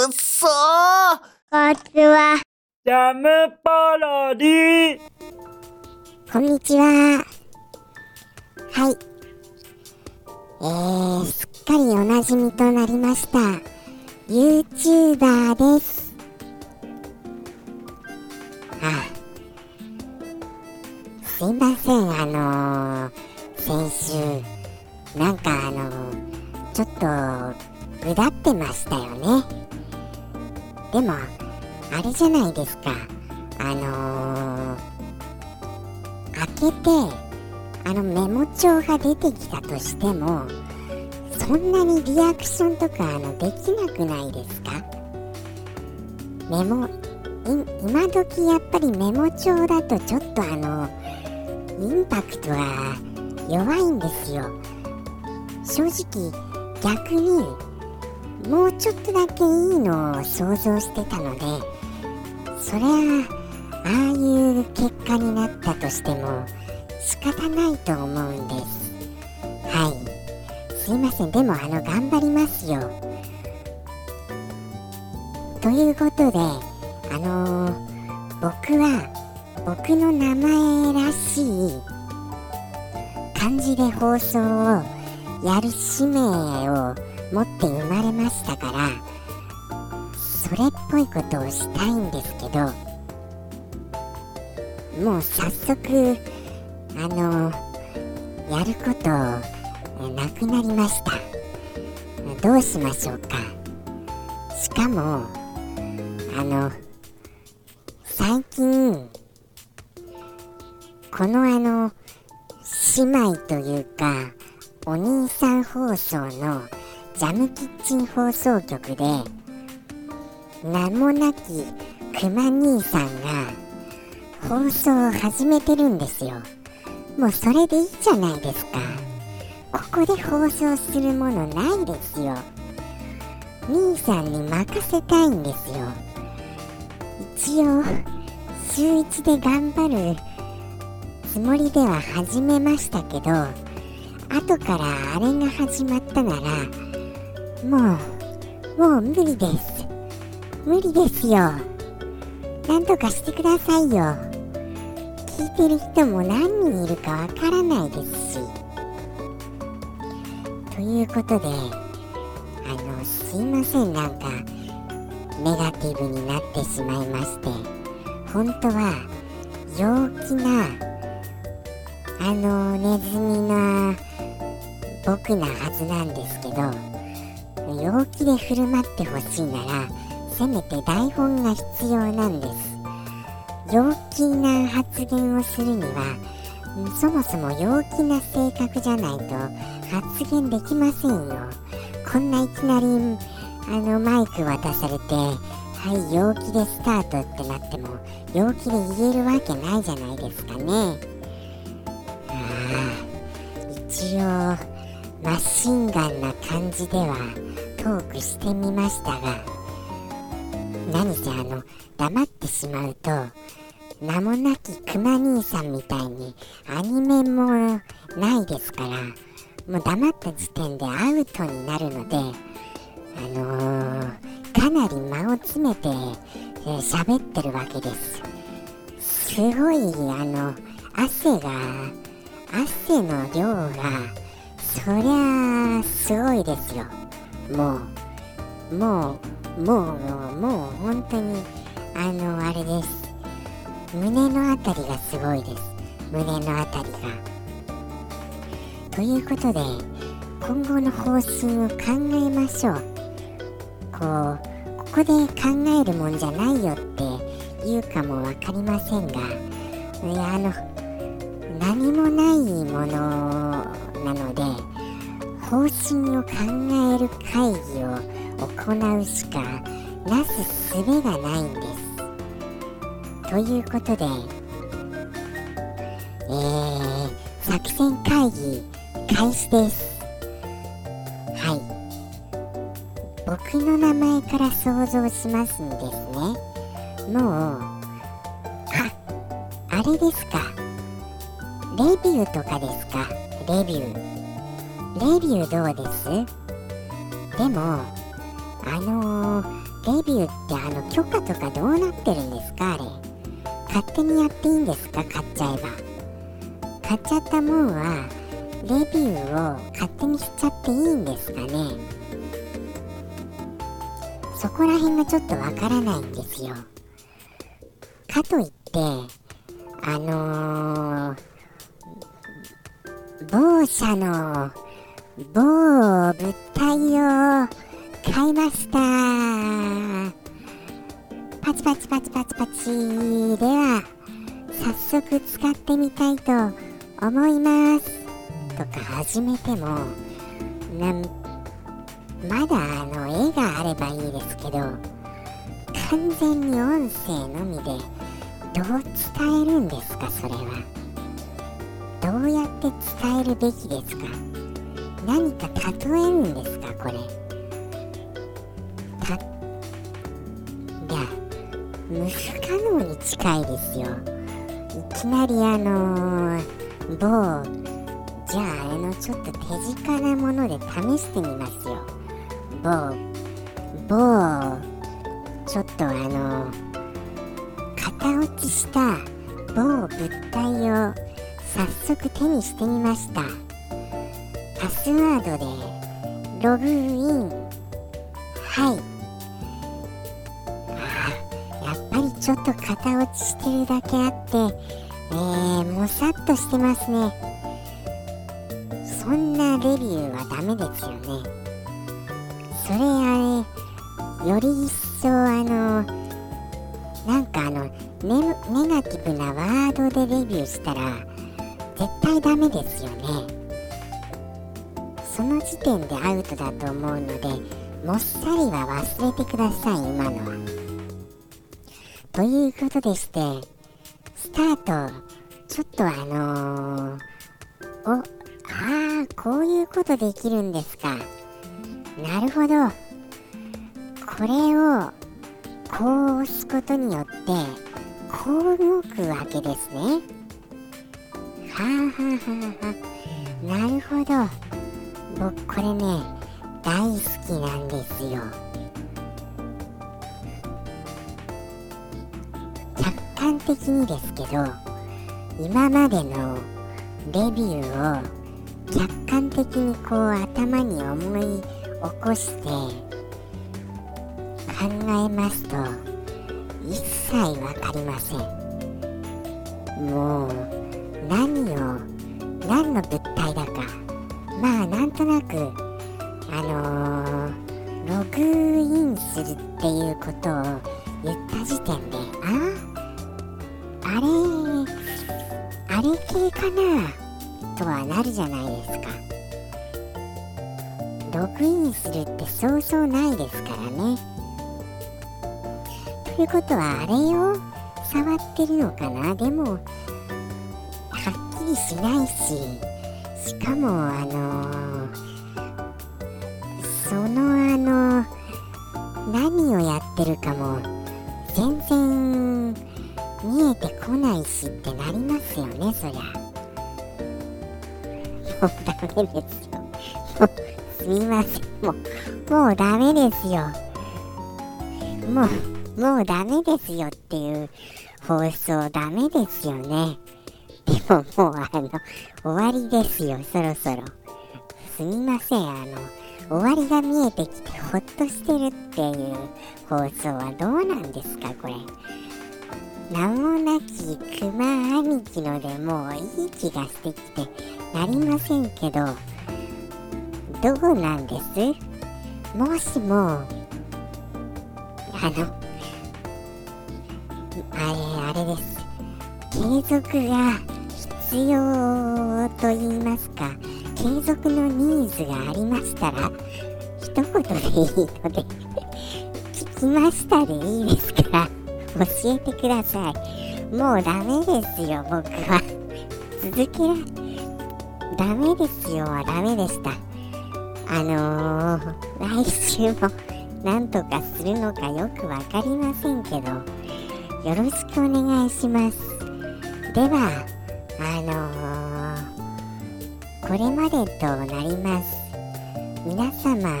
くっそーこんにちは。ジャムパロディこんにちは。はい。えー、すっかりおなじみとなりました。YouTuber です。あすいません、あのー、先週、なんかあのー、ちょっと、ぐだってましたよね。でも、あれじゃないですか。あのー、開けてあのメモ帳が出てきたとしてもそんなにリアクションとかあのできなくないですか？メモ今時やっぱりメモ帳だとちょっとあのインパクトが弱いんですよ正直逆にもうちょっとだけいいのを想像してたのでそりゃああいう結果になったとしても仕方ないと思うんです。はい。すいません。でもあの頑張りますよ。ということであのー僕は僕の名前らしい漢字で放送をやる使命を持って生まれましたからそれっぽいことをしたいんですけどもう早速あのやることなくなりました。どうしましょうか。しかもあの最近このあの姉妹というかお兄さん放送のジャムキッチン放送局で名もなきくま兄さんが放送を始めてるんですよ。もうそれでいいじゃないですか。ここで放送するものないですよ。兄さんに任せたいんですよ。一応週一で頑張るつもりでは始めましたけど後からあれが始まったならもうもう無理です。無理ですよ。なんとかしてくださいよ。聞いてる人も何人いるかわからないですし。ということであのすいません。なんかネガティブになってしまいまして。本当は陽気なあのネズミな僕なはずなんですけど。陽気で振る舞ってほしいならせめて台本が必要なんです。陽気な発言をするにはそもそも陽気な性格じゃないと発言できませんよ。こんないきなりあのマイク渡されてはい陽気でスタートってなっても陽気で言えるわけないじゃないですかね。ああ一応マシンガンな感じではトークしてみましたが何せあの黙ってしまうと名もなきクマ兄さんみたいにアニメもないですからもう黙った時点でアウトになるのであのー、かなり間を詰めて喋、えー、ってるわけです。すごいあの汗が汗の量がそりゃあすごいですよ。もうもうもうもうもう本当にあのあれです胸のあたりがすごいです胸のあたりがということで今後の方針を考えましょうこうここで考えるもんじゃないよって言うかも分かりませんがいやあの何もないものなので方針を考える会議を行うしかなすすべがないんですということで、えー、作戦会議開始です。はい。僕の名前から想像しますんですね。もう、あ、あれですか。レビューとかですか。レビュー。レビューどうです？でも、あのー、レビューってあの許可とかどうなってるんですか？あれ。勝手にやっていいんですか？買っちゃえば。買っちゃったもんはレビューを勝手にしちゃっていいんですかね？そこら辺がちょっとわからないんですよ。かといってあのー、某社の某物体を買いましたパチパチパチパチパチ。では早速使ってみたいと思います。とか始めてもなんまだあの絵があればいいですけど完全に音声のみでどう伝えるんですかそれは。どうやって伝えるべきですか？何か例えるんですかこれ。たいや無不可能に近いですよ。いきなりあのー、某じゃああのちょっと手近なもので試してみますよ。某某ちょっとあの型落ちした某物体を早速手にしてみました。スワードでログイン。はい。やっぱりちょっと型落ちしてるだけあってえー、もさっとしてますね。そんなレビューはダメですよね。それあれより一層あのなんかあのネネガティブなワードでレビューしたら絶対ダメですよね。その時点でアウトだと思うのでもっさりは忘れてください今のは。ということでしてスタート。ちょっとあのー、おああこういうことできるんですか。なるほど。これをこう押すことによってこう動くわけですね。はあはあはあはあ。なるほど。僕これね大好きなんですよ。客観的にですけど今までのレビューを客観的にこう頭に思い起こして考えますと一切わかりません。もう何を何の物体だか。まあなんとなくあのー、ログインするっていうことを言った時点でああれあれ系かなとはなるじゃないですか。ログインするってそうそうないですからね。ということはあれを触ってるのかな？でもはっきりしないし。しかもあの、そのあの何をやってるかも全然見えてこないしってなりますよねそりゃ。もうダメですよ。すみません。もう、もうダメですよ。もう、もうダメですよっていう放送ダメですよね。ももうあの、終わりですよ、そろそろ。すみません、あの、終わりが見えてきてほっとしてるっていう放送はどうなんですか、これ。名もなき熊兄貴のでもういい気がしてきてなりませんけどどうなんです？もしもあのあれあれです継続が必要と言いますか継続のニーズがありましたら一言でいいので聞きましたでいいですから教えてください。もうダメですよ僕は。続けらダメですよはダメでした。あのー、来週もなんとかするのかよくわかりませんけどよろしくお願いします。ではあのー、これまでとなります。皆様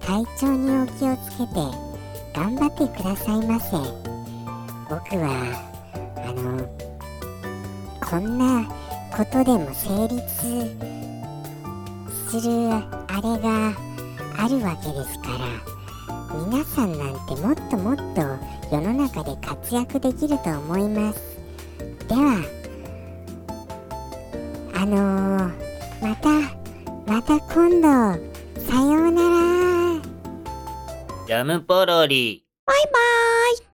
体調にお気をつけて頑張ってくださいませ。僕はあのこんなことでも成立するあれがあるわけですから皆さんなんてもっともっと世の中で活躍できると思います。ではあのー、またまた今度さようならジャムポロリ。バイバイ